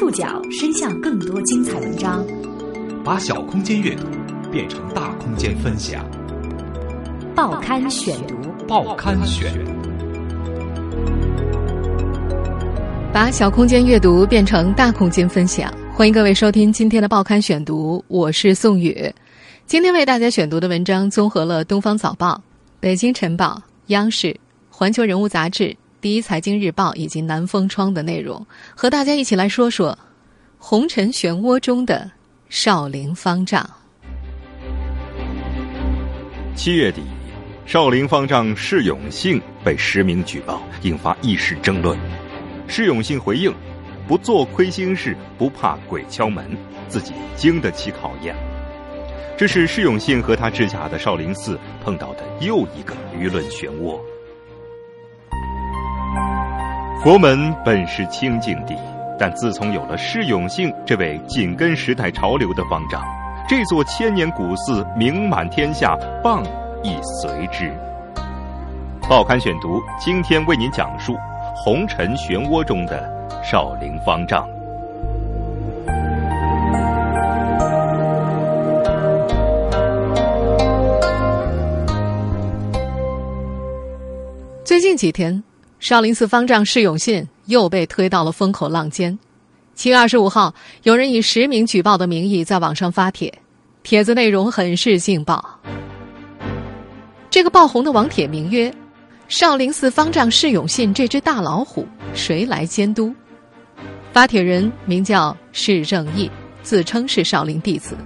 触角伸向更多精彩文章，把小空间阅读变成大空间分享。报刊选读，报刊选，把小空间阅读变成大空间分享。欢迎各位收听今天的报刊选读，我是宋宇。今天为大家选读的文章综合了《东方早报》、《北京晨报》、央视、《环球人物》杂志。第一财经日报以及南风窗的内容，和大家一起来说说红尘漩涡中的少林方丈。七月底，少林方丈释永信被实名举报，引发一时争论。释永信回应：“不做亏心事，不怕鬼敲门，自己经得起考验。”这是释永信和他治下的少林寺碰到的又一个舆论漩涡。佛门本是清净地，但自从有了释永信这位紧跟时代潮流的方丈，这座千年古寺名满天下，谤亦随之。报刊选读，今天为您讲述红尘漩涡中的少林方丈。最近几天。少林寺方丈释永信又被推到了风口浪尖。七月二十五号，有人以实名举报的名义在网上发帖，帖子内容很是劲爆。这个爆红的网帖名曰“少林寺方丈释永信这只大老虎，谁来监督？”发帖人名叫释正义，自称是少林弟子。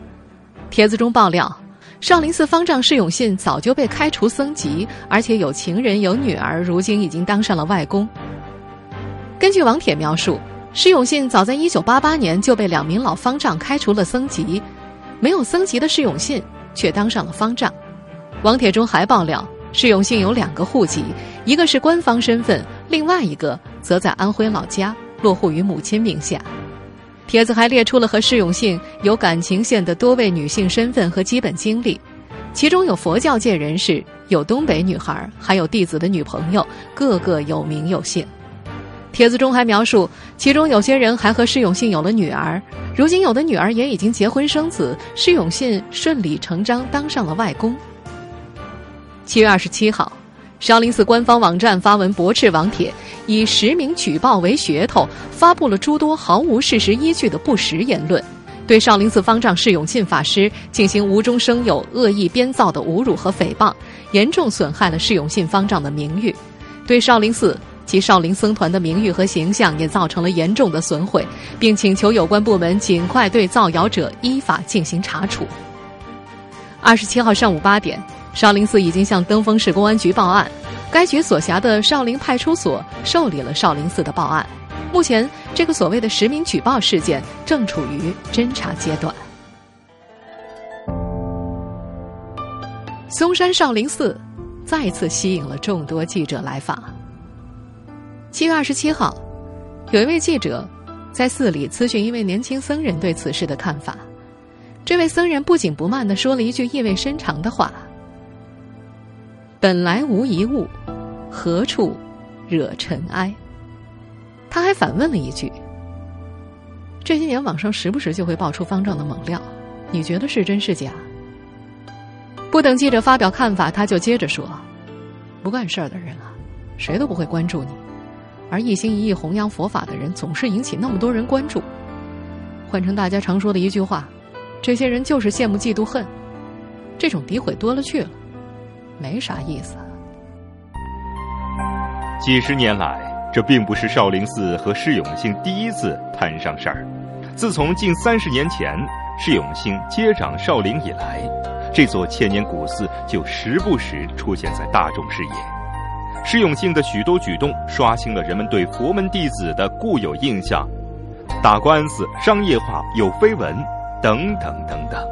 帖子中爆料。少林寺方丈释永信早就被开除僧籍，而且有情人有女儿，如今已经当上了外公。根据王铁描述，释永信早在1988年就被两名老方丈开除了僧籍，没有僧籍的释永信却当上了方丈。王铁中还爆料，释永信有两个户籍，一个是官方身份，另外一个则在安徽老家，落户于母亲名下。帖子还列出了和释永信有感情线的多位女性身份和基本经历，其中有佛教界人士，有东北女孩，还有弟子的女朋友，个个有名有姓。帖子中还描述，其中有些人还和释永信有了女儿，如今有的女儿也已经结婚生子，释永信顺理成章当上了外公。七月二十七号。少林寺官方网站发文驳斥网帖，以实名举报为噱头，发布了诸多毫无事实依据的不实言论，对少林寺方丈释永信法师进行无中生有、恶意编造的侮辱和诽谤，严重损害了释永信方丈的名誉，对少林寺及少林僧团的名誉和形象也造成了严重的损毁，并请求有关部门尽快对造谣者依法进行查处。二十七号上午八点。少林寺已经向登封市公安局报案，该局所辖的少林派出所受理了少林寺的报案。目前，这个所谓的实名举报事件正处于侦查阶段。嵩山少林寺再次吸引了众多记者来访。七月二十七号，有一位记者在寺里咨询一位年轻僧人对此事的看法。这位僧人不紧不慢的说了一句意味深长的话。本来无一物，何处惹尘埃？他还反问了一句：“这些年网上时不时就会爆出方丈的猛料，你觉得是真是假？”不等记者发表看法，他就接着说：“不干事儿的人啊，谁都不会关注你；而一心一意弘扬佛法的人，总是引起那么多人关注。换成大家常说的一句话，这些人就是羡慕、嫉妒、恨，这种诋毁多了去了。”没啥意思。几十年来，这并不是少林寺和释永信第一次摊上事儿。自从近三十年前释永信接掌少林以来，这座千年古寺就时不时出现在大众视野。释永信的许多举动刷新了人们对佛门弟子的固有印象，打官司、商业化、有绯闻，等等等等。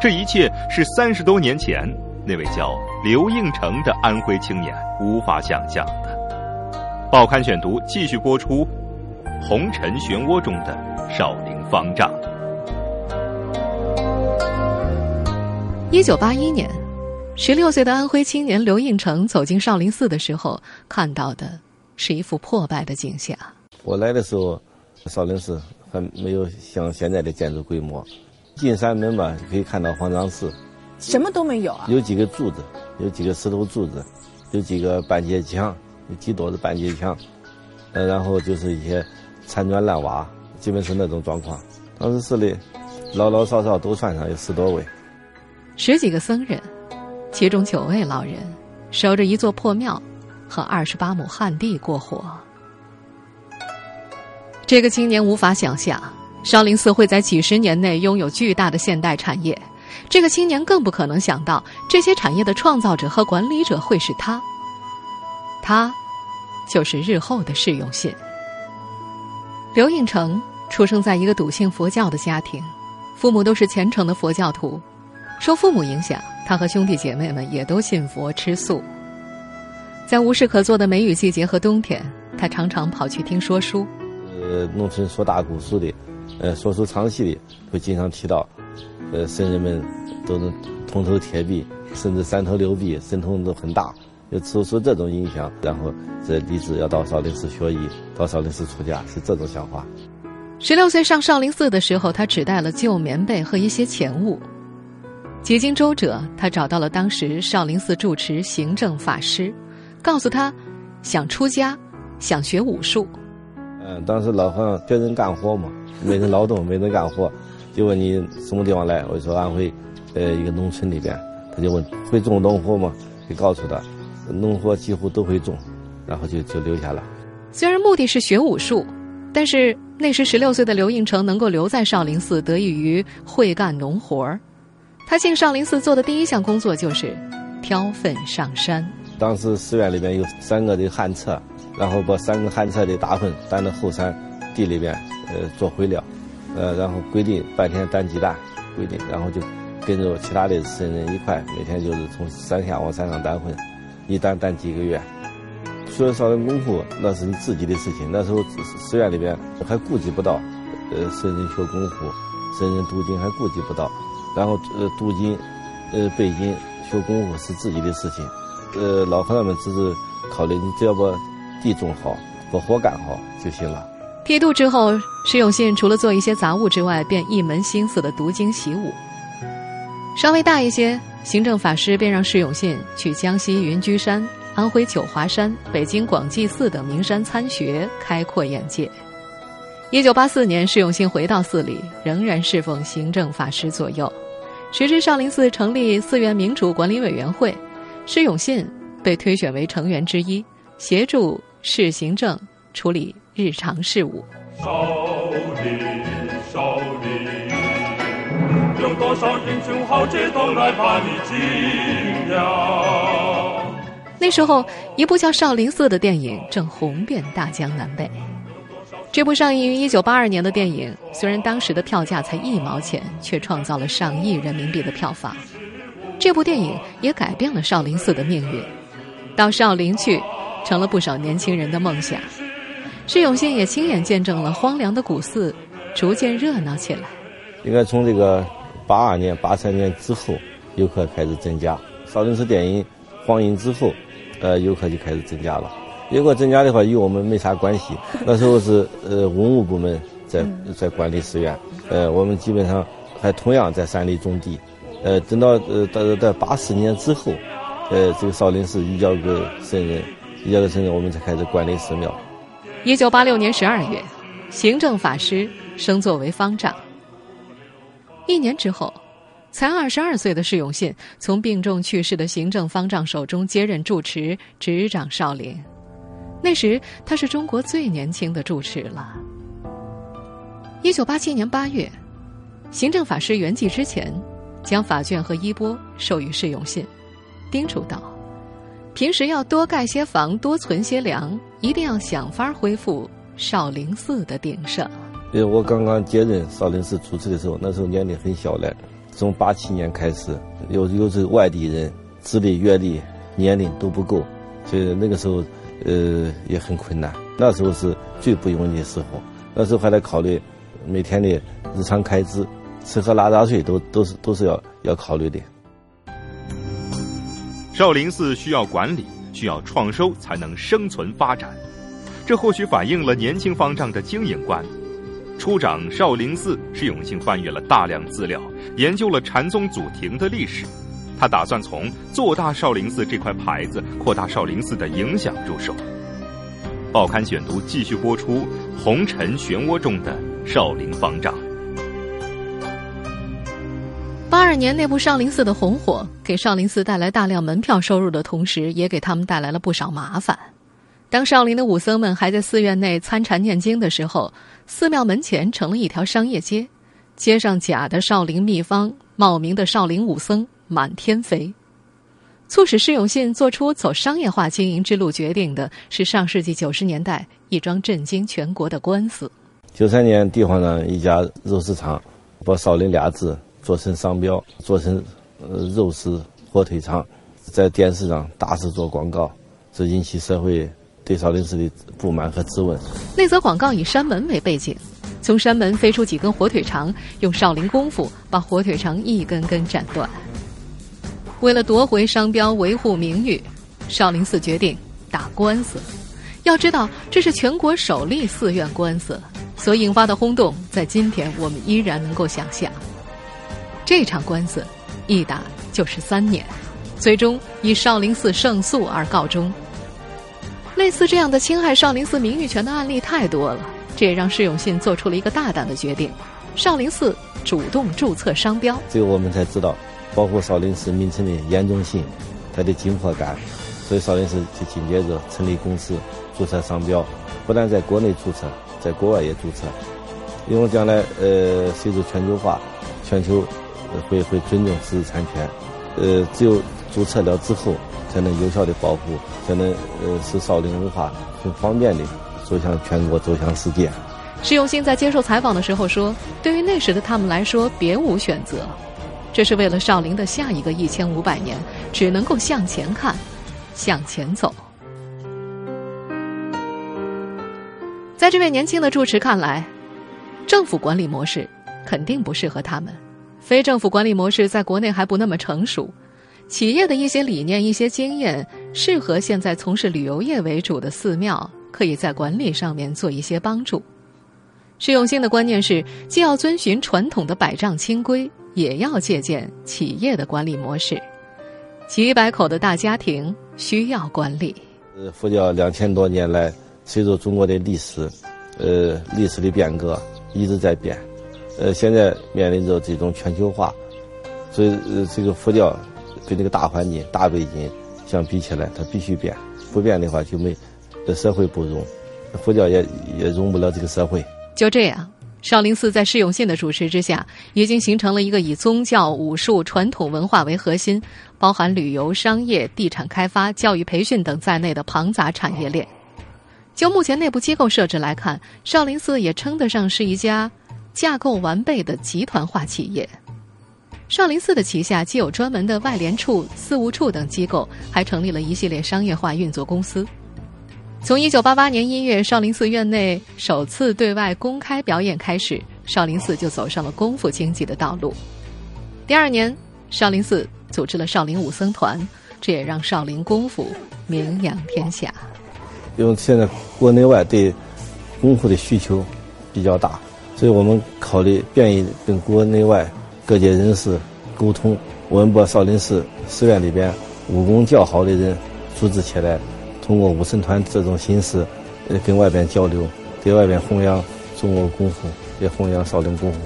这一切是三十多年前。那位叫刘应成的安徽青年无法想象的。报刊选读继续播出：红尘漩涡中的少林方丈。一九八一年，十六岁的安徽青年刘应成走进少林寺的时候，看到的是一幅破败的景象。我来的时候，少林寺还没有像现在的建筑规模。进山门吧，可以看到方丈室，什么都没有啊。有几个柱子，有几个石头柱子，有几个半截墙，有几垛的半截墙，呃，然后就是一些残砖烂瓦，基本是那种状况。当时寺里老老少少都算上有十多位，十几个僧人，其中九位老人守着一座破庙和二十八亩旱地过活。这个青年无法想象。少林寺会在几十年内拥有巨大的现代产业，这个青年更不可能想到，这些产业的创造者和管理者会是他。他，就是日后的释永信。刘应成出生在一个笃信佛教的家庭，父母都是虔诚的佛教徒。受父母影响，他和兄弟姐妹们也都信佛吃素。在无事可做的梅雨季节和冬天，他常常跑去听说书。呃，农村说大故事的。呃，说书唱戏的会经常提到，呃，僧人们都能铜头铁臂，甚至三头六臂，神通都很大，就受受这种影响，然后这立志要到少林寺学艺，到少林寺出家，是这种想法。十六岁上少林寺的时候，他只带了旧棉被和一些钱物。几经周折，他找到了当时少林寺住持行政法师，告诉他，想出家，想学武术。嗯，当时老和尚学人干活嘛。没人劳动，没人干活，就问你什么地方来？我说安徽，呃，一个农村里边。他就问会种农活吗？就告诉他，农活几乎都会种，然后就就留下了。虽然目的是学武术，但是那时十六岁的刘应成能够留在少林寺，得益于会干农活儿。他进少林寺做的第一项工作就是挑粪上山。当时寺院里边有三个的旱厕，然后把三个旱厕的大粪担到后山地里边。呃，做肥料，呃，然后规定半天担鸡蛋，规定，然后就跟着其他的僧人一块，每天就是从山下往山上担粪，一担担几个月。学少林功夫那是你自己的事情，那时候寺院里边还顾及不到，呃，僧人学功夫，僧人读经还顾及不到，然后呃读经，呃背经学功夫是自己的事情，呃老和尚们只是考虑你只要把地种好，把活干好就行了。剃度之后，释永信除了做一些杂物之外，便一门心思的读经习武。稍微大一些，行政法师便让释永信去江西云居山、安徽九华山、北京广济寺等名山参学，开阔眼界。一九八四年，释永信回到寺里，仍然侍奉行政法师左右。谁知少林寺成立寺院民主管理委员会，释永信被推选为成员之一，协助市行政处理。日常事务。少林，少林，有多少英雄豪杰都来把你敬仰。那时候，一部叫《少林寺》的电影正红遍大江南北。这部上映于一九八二年的电影，虽然当时的票价才一毛钱，却创造了上亿人民币的票房。这部电影也改变了少林寺的命运，到少林去，成了不少年轻人的梦想。释永信也亲眼见证了荒凉的古寺逐渐热闹起来。应该从这个八二年、八三年之后，游客开始增加。少林寺电影荒淫之后，呃，游客就开始增加了。如果增加的话，与我们没啥关系。那时候是呃文物部门在在管理寺院，呃，我们基本上还同样在山里种地。呃，等到呃到到八四年之后，呃，这个少林寺移交给僧人，移交给僧人，我们才开始管理寺庙。一九八六年十二月，行政法师升作为方丈。一年之后，才二十二岁的释永信从病重去世的行政方丈手中接任住持，执掌少林。那时他是中国最年轻的住持了。一九八七年八月，行政法师圆寂之前，将法卷和衣钵授予释永信，叮嘱道。平时要多盖些房，多存些粮，一定要想法恢复少林寺的鼎盛。因为，我刚刚接任少林寺主持的时候，那时候年龄很小嘞，从八七年开始，有有是外地人，资历、阅历、年龄都不够，所以那个时候，呃，也很困难。那时候是最不容易的时候，那时候还得考虑每天的日常开支，吃喝拉撒睡都都是都是要要考虑的。少林寺需要管理，需要创收才能生存发展，这或许反映了年轻方丈的经营观。初掌少林寺，释永信翻阅了大量资料，研究了禅宗祖庭的历史。他打算从做大少林寺这块牌子，扩大少林寺的影响入手。报刊选读继续播出《红尘漩涡中的少林方丈》。八二年那部少林寺的红火，给少林寺带来大量门票收入的同时，也给他们带来了不少麻烦。当少林的武僧们还在寺院内参禅念经的时候，寺庙门前成了一条商业街，街上假的少林秘方、冒名的少林武僧满天飞。促使释永信做出走商业化经营之路决定的是上世纪九十年代一桩震惊全国的官司。九三年，地方上一家肉食厂把“少林”俩字做成商标，做成呃肉丝火腿肠，在电视上大肆做广告，这引起社会对少林寺的不满和质问。那则广告以山门为背景，从山门飞出几根火腿肠，用少林功夫把火腿肠一根根斩断。为了夺回商标、维护名誉，少林寺决定打官司。要知道，这是全国首例寺院官司，所引发的轰动，在今天我们依然能够想象。这场官司一打就是三年，最终以少林寺胜诉而告终。类似这样的侵害少林寺名誉权的案例太多了，这也让释永信做出了一个大胆的决定：少林寺主动注册商标。最后我们才知道。保护少林寺名称的严重性，它的紧迫感，所以少林寺就紧接着成立公司，注册商标，不但在国内注册，在国外也注册，因为将来呃随着全球化，全球会会尊重知识产权，呃只有注册了之后，才能有效的保护，才能呃使少林文化很方便的走向全国，走向世界。释永信在接受采访的时候说：“对于那时的他们来说，别无选择。”这是为了少林的下一个一千五百年，只能够向前看，向前走。在这位年轻的住持看来，政府管理模式肯定不适合他们，非政府管理模式在国内还不那么成熟，企业的一些理念、一些经验，适合现在从事旅游业为主的寺庙，可以在管理上面做一些帮助。释永信的观念是，既要遵循传统的百丈清规。也要借鉴企业的管理模式，几百口的大家庭需要管理。呃，佛教两千多年来，随着中国的历史，呃，历史的变革一直在变，呃，现在面临着这种全球化，所以呃，这个佛教跟这个大环境、大背景相比起来，它必须变，不变的话就没这，社会不容，佛教也也容不了这个社会。就这样。少林寺在释永信的主持之下，已经形成了一个以宗教、武术、传统文化为核心，包含旅游、商业、地产开发、教育培训等在内的庞杂产业链。就目前内部机构设置来看，少林寺也称得上是一家架构完备的集团化企业。少林寺的旗下既有专门的外联处、事务处等机构，还成立了一系列商业化运作公司。从一九八八年一月少林寺院内首次对外公开表演开始，少林寺就走上了功夫经济的道路。第二年，少林寺组织了少林武僧团，这也让少林功夫名扬天下。因为现在国内外对功夫的需求比较大，所以我们考虑便于跟国内外各界人士沟通，我们把少林寺寺院里边武功较好的人组织起来。通过武僧团这种形式，呃，跟外边交流，给外边弘扬中国功夫，也弘扬少林功夫，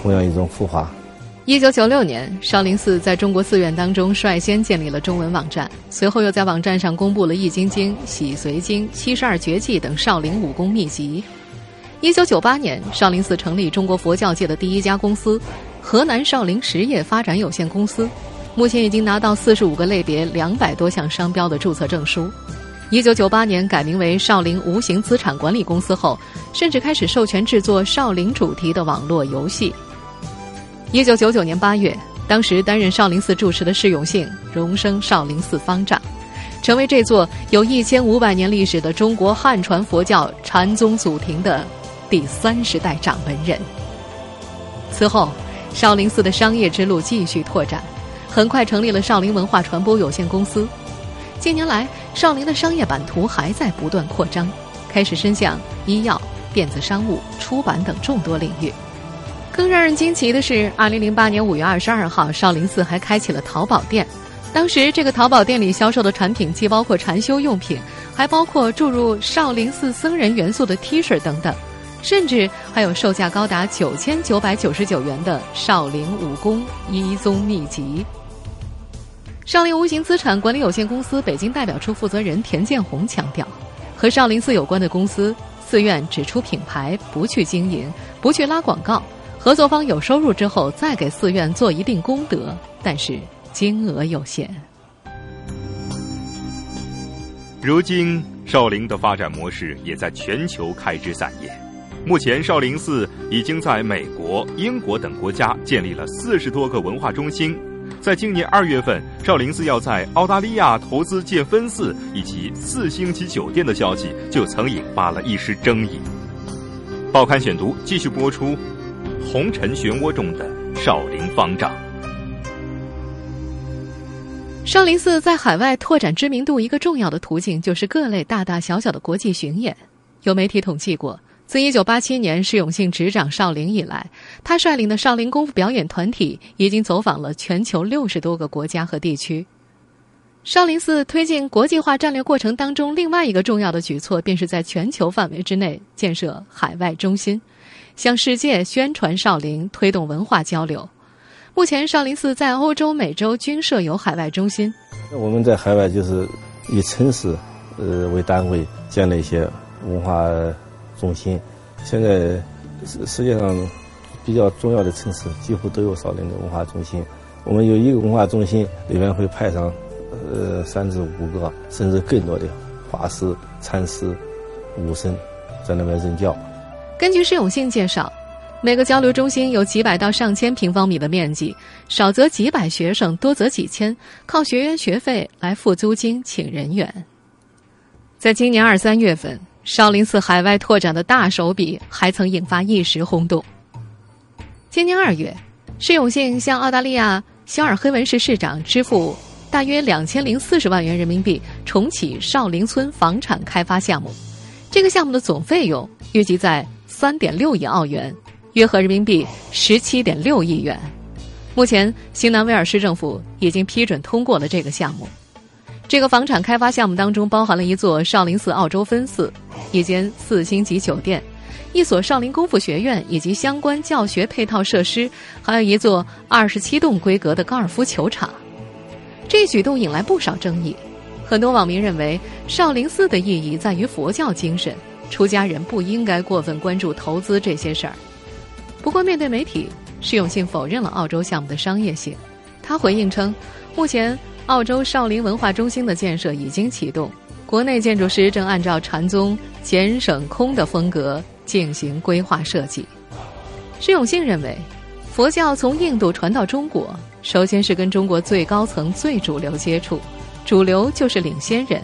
弘扬一种佛法。一九九六年，少林寺在中国寺院当中率先建立了中文网站，随后又在网站上公布了《易筋经》《洗髓经》《七十二绝技》等少林武功秘籍。一九九八年，少林寺成立中国佛教界的第一家公司——河南少林实业发展有限公司。目前已经拿到四十五个类别、两百多项商标的注册证书。一九九八年改名为少林无形资产管理公司后，甚至开始授权制作少林主题的网络游戏。一九九九年八月，当时担任少林寺住持的释永信荣升少林寺方丈，成为这座有一千五百年历史的中国汉传佛教禅宗祖庭的第三十代掌门人。此后，少林寺的商业之路继续拓展。很快成立了少林文化传播有限公司。近年来，少林的商业版图还在不断扩张，开始伸向医药、电子商务、出版等众多领域。更让人惊奇的是，二零零八年五月二十二号，少林寺还开启了淘宝店。当时，这个淘宝店里销售的产品既包括禅修用品，还包括注入少林寺僧人元素的 T 恤等等，甚至还有售价高达九千九百九十九元的少林武功一宗秘籍。少林无形资产管理有限公司北京代表处负责人田建红强调，和少林寺有关的公司，寺院只出品牌，不去经营，不去拉广告。合作方有收入之后，再给寺院做一定功德，但是金额有限。如今，少林的发展模式也在全球开枝散叶。目前，少林寺已经在美国、英国等国家建立了四十多个文化中心。在今年二月份，少林寺要在澳大利亚投资建分寺以及四星级酒店的消息，就曾引发了一时争议。报刊选读继续播出。红尘漩涡中的少林方丈。少林寺在海外拓展知名度，一个重要的途径就是各类大大小小的国际巡演。有媒体统计过，自一九八七年释永信执掌少林以来，他率领的少林功夫表演团体已经走访了全球六十多个国家和地区。少林寺推进国际化战略过程当中，另外一个重要的举措，便是在全球范围之内建设海外中心。向世界宣传少林，推动文化交流。目前，少林寺在欧洲、美洲均设有海外中心。我们在海外就是以城市呃为单位建立一些文化中心。现在世世界上比较重要的城市几乎都有少林的文化中心。我们有一个文化中心里面会派上呃三至五个甚至更多的法师、禅师、武僧在那边任教。根据施永信介绍，每个交流中心有几百到上千平方米的面积，少则几百学生，多则几千，靠学员学费来付租金、请人员。在今年二三月份，少林寺海外拓展的大手笔还曾引发一时轰动。今年二月，释永信向澳大利亚肖尔黑文市市长支付大约两千零四十万元人民币，重启少林村房产开发项目。这个项目的总费用预计在。三点六亿澳元，约合人民币十七点六亿元。目前，新南威尔士政府已经批准通过了这个项目。这个房产开发项目当中包含了一座少林寺澳洲分寺、一间四星级酒店、一所少林功夫学院以及相关教学配套设施，还有一座二十七栋规格的高尔夫球场。这一举动引来不少争议，很多网民认为少林寺的意义在于佛教精神。出家人不应该过分关注投资这些事儿。不过，面对媒体，释永信否认了澳洲项目的商业性。他回应称，目前澳洲少林文化中心的建设已经启动，国内建筑师正按照禅宗简省空的风格进行规划设计。施永信认为，佛教从印度传到中国，首先是跟中国最高层、最主流接触，主流就是领先人。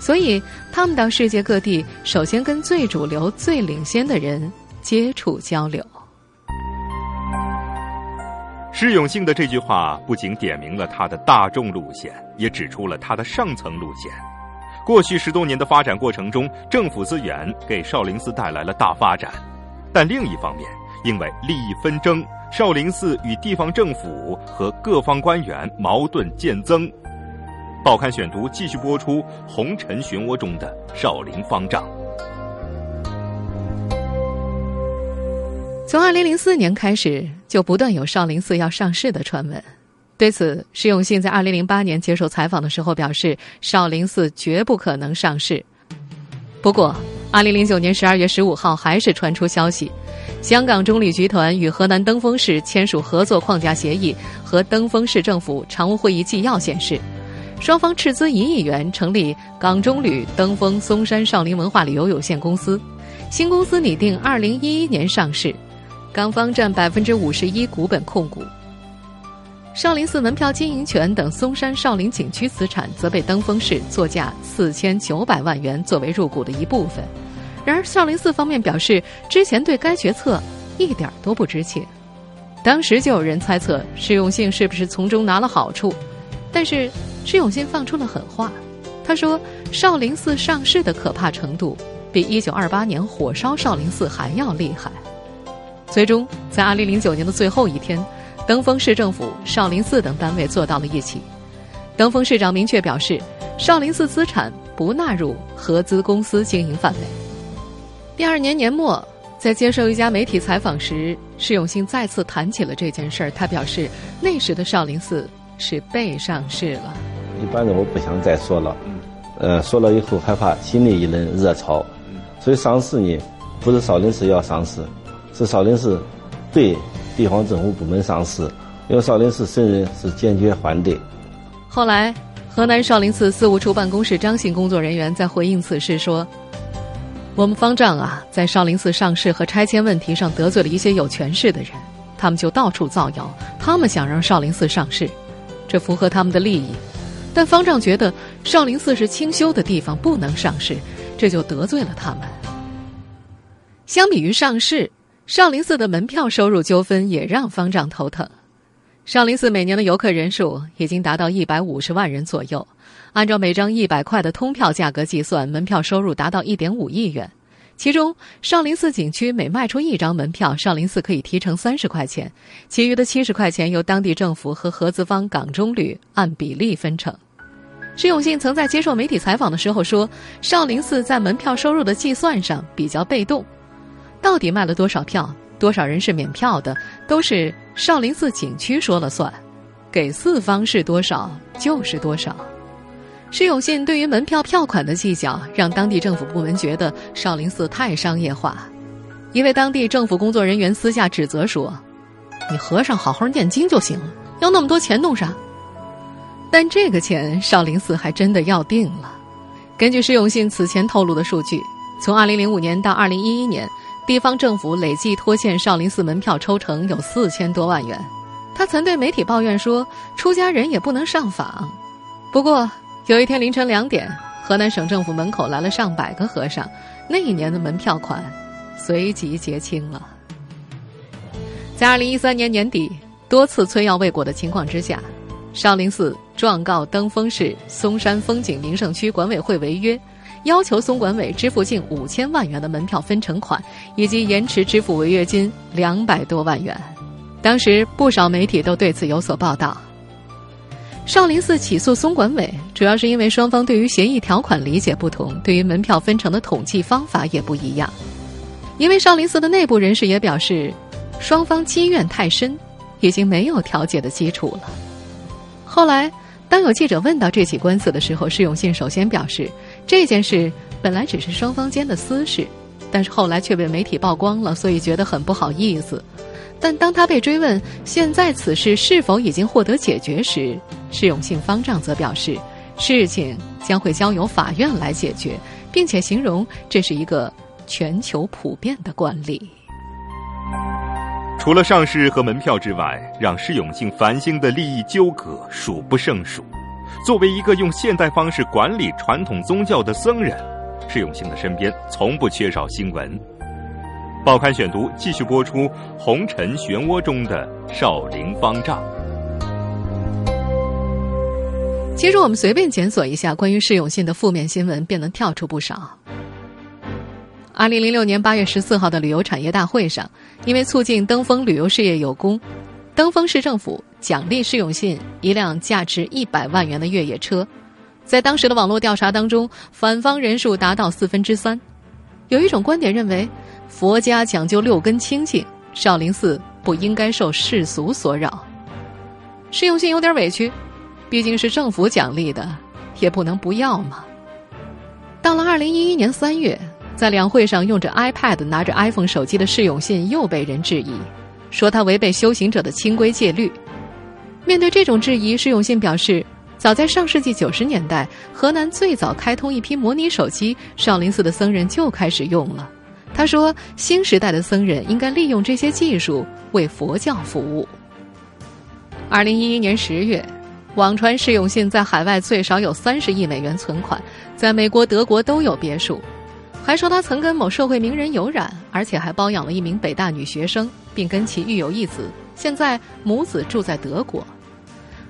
所以，他们到世界各地，首先跟最主流、最领先的人接触交流。释永信的这句话不仅点明了他的大众路线，也指出了他的上层路线。过去十多年的发展过程中，政府资源给少林寺带来了大发展，但另一方面，因为利益纷争，少林寺与地方政府和各方官员矛盾渐增。报刊选读继续播出《红尘漩涡中的少林方丈》。从二零零四年开始，就不断有少林寺要上市的传闻。对此，释永信在二零零八年接受采访的时候表示，少林寺绝不可能上市。不过，二零零九年十二月十五号，还是传出消息，香港中旅集团与河南登封市签署合作框架协议和登封市政府常务会议纪要显示。双方斥资一亿元成立港中旅登封嵩山少林文化旅游有限公司，新公司拟定二零一一年上市，港方占百分之五十一股本控股。少林寺门票经营权等嵩山少林景区资产则被登封市作价四千九百万元作为入股的一部分。然而，少林寺方面表示，之前对该决策一点都不知情。当时就有人猜测施永信是不是从中拿了好处，但是。施永信放出了狠话，他说：“少林寺上市的可怕程度，比1928年火烧少林寺还要厉害。最终，在2009年的最后一天，登封市政府、少林寺等单位坐到了一起。登封市长明确表示，少林寺资产不纳入合资公司经营范围。第二年年末，在接受一家媒体采访时，释永信再次谈起了这件事儿。他表示，那时的少林寺是被上市了。一般的我不想再说了，呃，说了以后害怕心里一轮热潮，所以上市呢，不是少林寺要上市，是少林寺对地方政府部门上市，因为少林寺僧人是坚决反对。后来，河南少林寺司务处办公室张姓工作人员在回应此事说：“我们方丈啊，在少林寺上市和拆迁问题上得罪了一些有权势的人，他们就到处造谣，他们想让少林寺上市，这符合他们的利益。”但方丈觉得少林寺是清修的地方，不能上市，这就得罪了他们。相比于上市，少林寺的门票收入纠纷也让方丈头疼。少林寺每年的游客人数已经达到一百五十万人左右，按照每张一百块的通票价格计算，门票收入达到一点五亿元。其中，少林寺景区每卖出一张门票，少林寺可以提成三十块钱，其余的七十块钱由当地政府和合资方港中旅按比例分成。释永信曾在接受媒体采访的时候说：“少林寺在门票收入的计算上比较被动，到底卖了多少票，多少人是免票的，都是少林寺景区说了算，给四方是多少就是多少。”施永信对于门票票款的计较，让当地政府部门觉得少林寺太商业化。一位当地政府工作人员私下指责说：“你和尚好好念经就行了，要那么多钱弄啥？”但这个钱，少林寺还真的要定了。根据施永信此前透露的数据，从2005年到2011年，地方政府累计拖欠少林寺门票抽成有四千多万元。他曾对媒体抱怨说：“出家人也不能上访。”不过有一天凌晨两点，河南省政府门口来了上百个和尚，那一年的门票款随即结清了。在2013年年底，多次催要未果的情况之下。少林寺状告登封市嵩山风景名胜区管委会违约，要求松管委支付近五千万元的门票分成款，以及延迟支付违约金两百多万元。当时不少媒体都对此有所报道。少林寺起诉松管委，主要是因为双方对于协议条款理解不同，对于门票分成的统计方法也不一样。因为少林寺的内部人士也表示，双方积怨太深，已经没有调解的基础了。后来，当有记者问到这起官司的时候，释永信首先表示，这件事本来只是双方间的私事，但是后来却被媒体曝光了，所以觉得很不好意思。但当他被追问现在此事是否已经获得解决时，释永信方丈则表示，事情将会交由法院来解决，并且形容这是一个全球普遍的惯例。除了上市和门票之外，让释永信烦心的利益纠葛数不胜数。作为一个用现代方式管理传统宗教的僧人，释永信的身边从不缺少新闻。报刊选读继续播出《红尘漩涡中的少林方丈》。其实我们随便检索一下关于释永信的负面新闻，便能跳出不少。二零零六年八月十四号的旅游产业大会上，因为促进登封旅游事业有功，登封市政府奖励释永信一辆价值一百万元的越野车。在当时的网络调查当中，反方人数达到四分之三。有一种观点认为，佛家讲究六根清净，少林寺不应该受世俗所扰。释永信有点委屈，毕竟是政府奖励的，也不能不要嘛。到了二零一一年三月。在两会上用着 iPad、拿着 iPhone 手机的释永信又被人质疑，说他违背修行者的清规戒律。面对这种质疑，释永信表示，早在上世纪九十年代，河南最早开通一批模拟手机，少林寺的僧人就开始用了。他说，新时代的僧人应该利用这些技术为佛教服务。二零一一年十月，网传释永信在海外最少有三十亿美元存款，在美国、德国都有别墅。还说他曾跟某社会名人有染，而且还包养了一名北大女学生，并跟其育有一子。现在母子住在德国。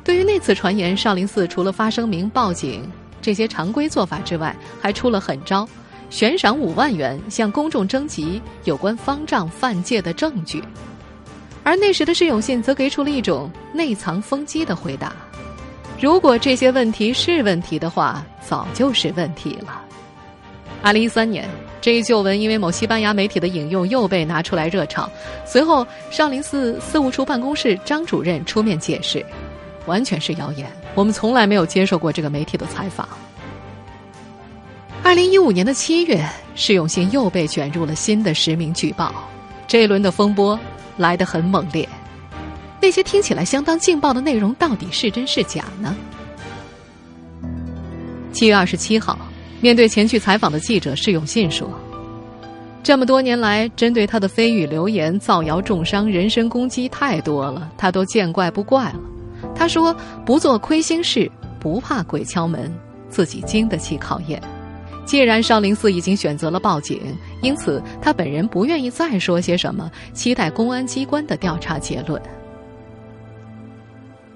对于那次传言，少林寺除了发声明、报警这些常规做法之外，还出了狠招，悬赏五万元向公众征集有关方丈犯戒的证据。而那时的释永信则给出了一种内藏风机的回答：如果这些问题是问题的话，早就是问题了。二零一三年，这一旧闻因为某西班牙媒体的引用又被拿出来热炒。随后，少林寺司务处办公室张主任出面解释，完全是谣言，我们从来没有接受过这个媒体的采访。二零一五年的七月，释永信又被卷入了新的实名举报，这一轮的风波。来得很猛烈，那些听起来相当劲爆的内容到底是真是假呢？七月二十七号，面对前去采访的记者，释永信说：“这么多年来，针对他的蜚语流言、造谣重伤、人身攻击太多了，他都见怪不怪了。”他说：“不做亏心事，不怕鬼敲门，自己经得起考验。”既然少林寺已经选择了报警，因此他本人不愿意再说些什么，期待公安机关的调查结论。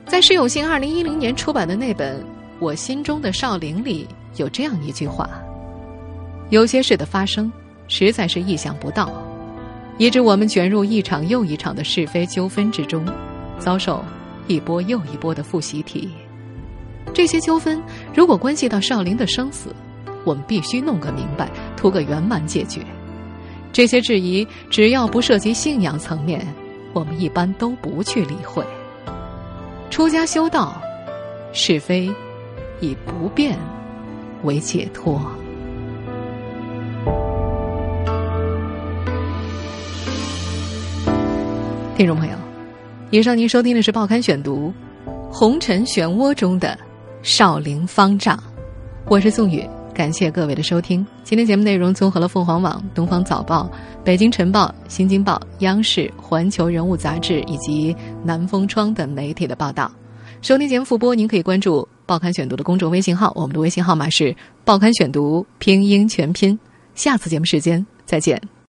在释永信二零一零年出版的那本《我心中的少林》里，有这样一句话：“有些事的发生，实在是意想不到，以致我们卷入一场又一场的是非纠纷之中，遭受一波又一波的复习题。这些纠纷如果关系到少林的生死。”我们必须弄个明白，图个圆满解决。这些质疑，只要不涉及信仰层面，我们一般都不去理会。出家修道，是非以不变为解脱。听众朋友，以上您收听的是《报刊选读》，红尘漩涡中的少林方丈，我是宋宇。感谢各位的收听。今天节目内容综合了凤凰网、东方早报、北京晨报、新京报、央视、环球人物杂志以及南风窗等媒体的报道。收听节目复播，您可以关注《报刊选读》的公众微信号，我们的微信号码是“报刊选读”拼音全拼。下次节目时间再见。